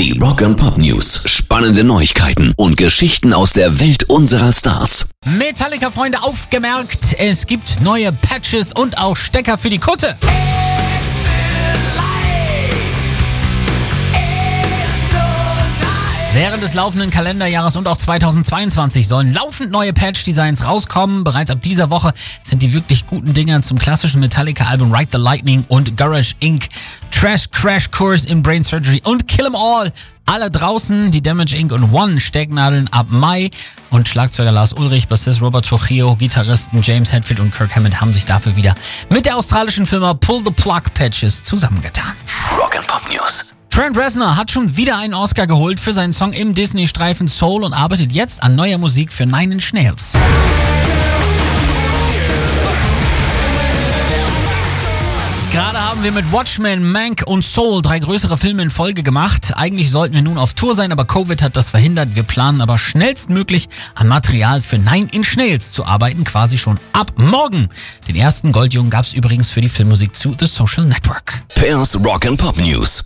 Die Rock and Pop News. Spannende Neuigkeiten und Geschichten aus der Welt unserer Stars. Metallica-Freunde aufgemerkt, es gibt neue Patches und auch Stecker für die Kutte. Während des laufenden Kalenderjahres und auch 2022 sollen laufend neue Patch-Designs rauskommen. Bereits ab dieser Woche sind die wirklich guten Dinger zum klassischen Metallica-Album Ride the Lightning und Garage Inc., Trash Crash Course in Brain Surgery und Kill 'em All alle draußen. Die Damage Inc. und One Stecknadeln ab Mai. Und Schlagzeuger Lars Ulrich, Bassist Robert Trujillo, Gitarristen James Hetfield und Kirk Hammett haben sich dafür wieder mit der australischen Firma Pull the Plug Patches zusammengetan. Rock and Pop News. Trent Reznor hat schon wieder einen Oscar geholt für seinen Song im Disney-Streifen Soul und arbeitet jetzt an neuer Musik für Nine Inch Nails. Gerade haben wir mit Watchmen, Mank und Soul drei größere Filme in Folge gemacht. Eigentlich sollten wir nun auf Tour sein, aber Covid hat das verhindert. Wir planen aber schnellstmöglich an Material für Nine Inch Nails zu arbeiten, quasi schon ab morgen. Den ersten Goldjungen gab es übrigens für die Filmmusik zu The Social Network. Pairs Rock and Pop News.